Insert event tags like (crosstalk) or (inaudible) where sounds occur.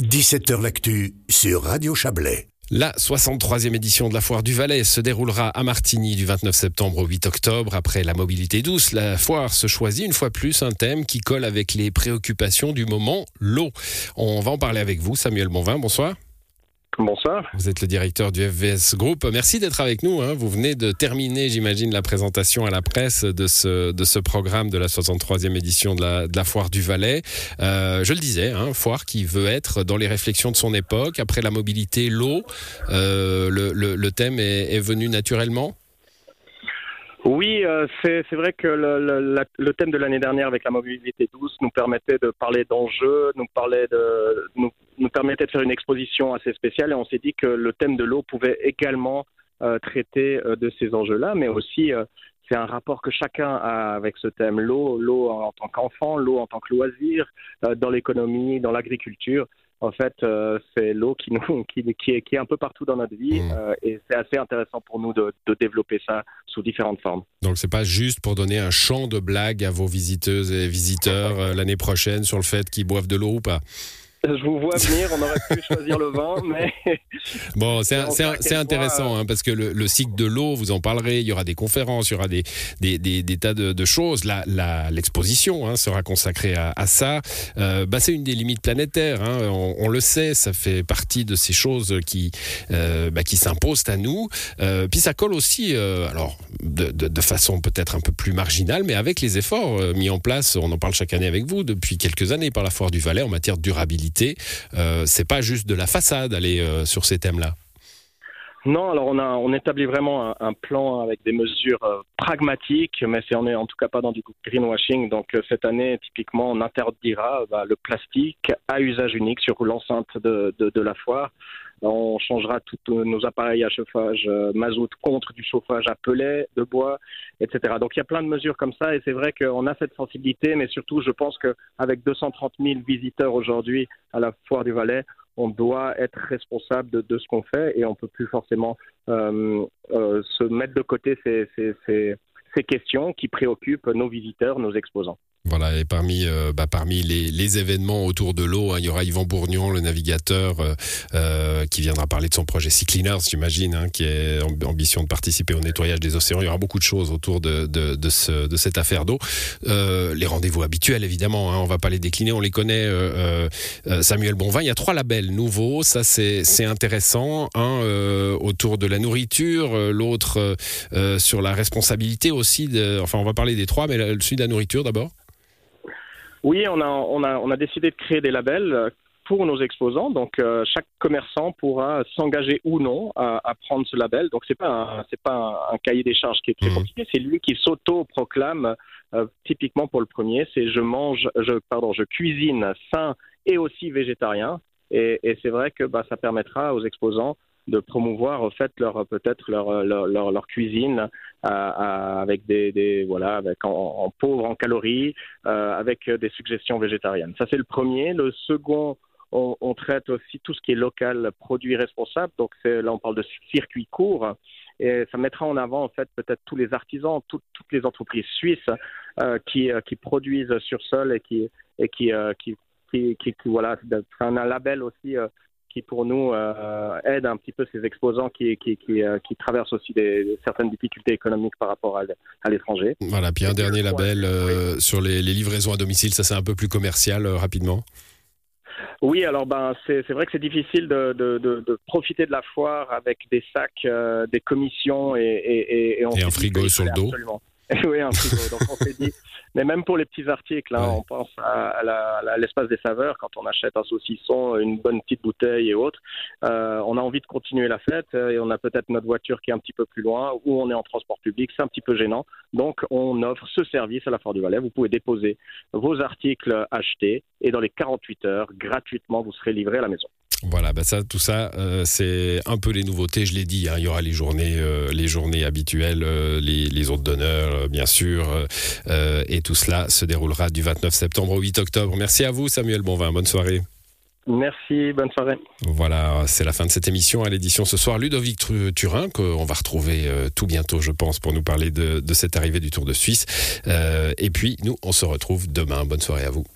17h L'actu sur Radio Chablais. La 63e édition de la Foire du Valais se déroulera à Martigny du 29 septembre au 8 octobre. Après la mobilité douce, la foire se choisit une fois plus un thème qui colle avec les préoccupations du moment, l'eau. On va en parler avec vous, Samuel Bonvin. Bonsoir. Bonsoir. Vous êtes le directeur du FVS Group. Merci d'être avec nous. Hein. Vous venez de terminer, j'imagine, la présentation à la presse de ce, de ce programme de la 63e édition de la, de la Foire du Valais. Euh, je le disais, hein, foire qui veut être dans les réflexions de son époque. Après la mobilité, l'eau, euh, le, le, le, thème est, est venu naturellement? Oui, euh, c'est vrai que le, le, le thème de l'année dernière avec la mobilité douce nous permettait de parler d'enjeux, nous, de, nous, nous, permettait de faire une exposition assez spéciale et on s'est dit que le thème de l'eau pouvait également euh, traiter euh, de ces enjeux-là, mais aussi euh, c'est un rapport que chacun a avec ce thème. L'eau, l'eau en tant qu'enfant, l'eau en tant que loisir, dans l'économie, dans l'agriculture en fait, c'est l'eau qui, nous, (laughs) qui, qui, est, qui, est, un peu partout dans notre vie mmh. et c'est assez intéressant pour nous de, de, développer ça sous différentes formes. Donc, c'est pas juste pour donner un champ de blagues à vos visiteuses et visiteurs l'année prochaine sur le fait qu'ils boivent de l'eau ou pas? Je vous vois venir, on aurait pu choisir le vin, mais... (laughs) Bon, c'est intéressant, hein, parce que le, le cycle de l'eau, vous en parlerez, il y aura des conférences, il y aura des, des, des, des tas de, de, choses. L'exposition la, hein, sera consacrée à, à ça. Euh, bah, c'est une des limites planétaires, hein, on, on, le sait, ça fait partie de ces choses qui, euh, bah, qui s'imposent à nous. Euh, puis ça colle aussi, alors, de, de, de façon peut-être un peu plus marginale, mais avec les efforts mis en place, on en parle chaque année avec vous, depuis quelques années par la Foire du Valais en matière de durabilité euh, c'est pas juste de la façade aller euh, sur ces thèmes-là. Non, alors on a on établit vraiment un, plan avec des mesures euh, pragmatiques, mais c'est on est en tout cas pas dans du greenwashing. Donc euh, cette année, typiquement, on interdira bah, le plastique à usage unique sur l'enceinte de, de, de, la foire. On changera tous nos appareils à chauffage euh, mazout contre du chauffage à pellet, de bois, etc. Donc il y a plein de mesures comme ça et c'est vrai qu'on a cette sensibilité, mais surtout je pense qu'avec 230 000 visiteurs aujourd'hui à la foire du Valais, on doit être responsable de, ce qu'on fait et on peut plus forcément euh, euh, se mettre de côté ces questions qui préoccupent nos visiteurs, nos exposants. Voilà, et parmi, euh, bah, parmi les, événements autour de l'eau, hein, il y aura Yvan Bourgnon, le navigateur, euh, euh, qui viendra parler de son projet Sea Cleaners, j'imagine, hein, qui est ambition de participer au nettoyage des océans. Il y aura beaucoup de choses autour de, de, de, ce, de cette affaire d'eau. Les rendez-vous habituels, évidemment, hein, on va pas les décliner, on les connaît. Samuel Bonvin, il y a trois labels nouveaux, ça c'est intéressant. Un autour de la nourriture, l'autre sur la responsabilité aussi. Enfin, on va parler des trois, mais celui de la nourriture d'abord. Oui, on a, on, a, on a décidé de créer des labels pour nos exposants. Donc, euh, chaque commerçant pourra s'engager ou non à, à, prendre ce label. Donc, c'est pas c'est pas un, un, cahier des charges qui est très mmh. compliqué. C'est lui qui s'auto-proclame. Euh, typiquement pour le premier, c'est je mange, je pardon, je cuisine sain et aussi végétarien. Et, et c'est vrai que bah, ça permettra aux exposants de promouvoir en fait leur peut-être leur, leur, leur, leur cuisine euh, euh, avec des, voilà avec en, en, pauvre en calories euh, avec des suggestions végétariennes. Ça c'est le premier. Le second on, traite aussi tout ce qui est local, produit responsable. Donc là, on parle de circuit court et ça mettra en avant en fait peut-être tous les artisans, tout, toutes les entreprises suisses euh, qui, produisent sur sol et qui et qui, euh, qui, voilà, un label aussi euh, qui pour nous euh, aide un petit peu ces exposants qui, qui, qui, euh, qui traversent aussi des, certaines difficultés économiques par rapport à, à l'étranger. Voilà, puis un dernier label euh, oui. sur les, les, livraisons à domicile, ça c'est un peu plus commercial rapidement. Oui, alors ben c'est vrai que c'est difficile de, de, de, de, profiter de la foire avec des sacs, euh, des commissions et, et, et, on et un frigo sur le dos. Absolument. (laughs) oui, un frigo. Donc on s'est dit, mais même pour les petits articles, hein, ouais. on pense à, à l'espace des saveurs quand on achète un saucisson, une bonne petite bouteille et autres. Euh, on a envie de continuer la fête euh, et on a peut-être notre voiture qui est un petit peu plus loin ou on est en transport public, c'est un petit peu gênant. Donc on offre ce service à la Foire du Valais. Vous pouvez déposer vos articles achetés et dans les 48 heures, gratuitement, vous serez livré à la maison. Voilà, bah ça, tout ça, euh, c'est un peu les nouveautés. Je l'ai dit, hein, il y aura les journées, euh, les journées habituelles, euh, les, les autres d'honneur, bien sûr, et tout cela se déroulera du 29 septembre au 8 octobre. Merci à vous, Samuel Bonvin. Bonne soirée. Merci, bonne soirée. Voilà, c'est la fin de cette émission à l'édition ce soir. Ludovic Turin, qu'on va retrouver tout bientôt, je pense, pour nous parler de, de cette arrivée du Tour de Suisse. Et puis, nous, on se retrouve demain. Bonne soirée à vous.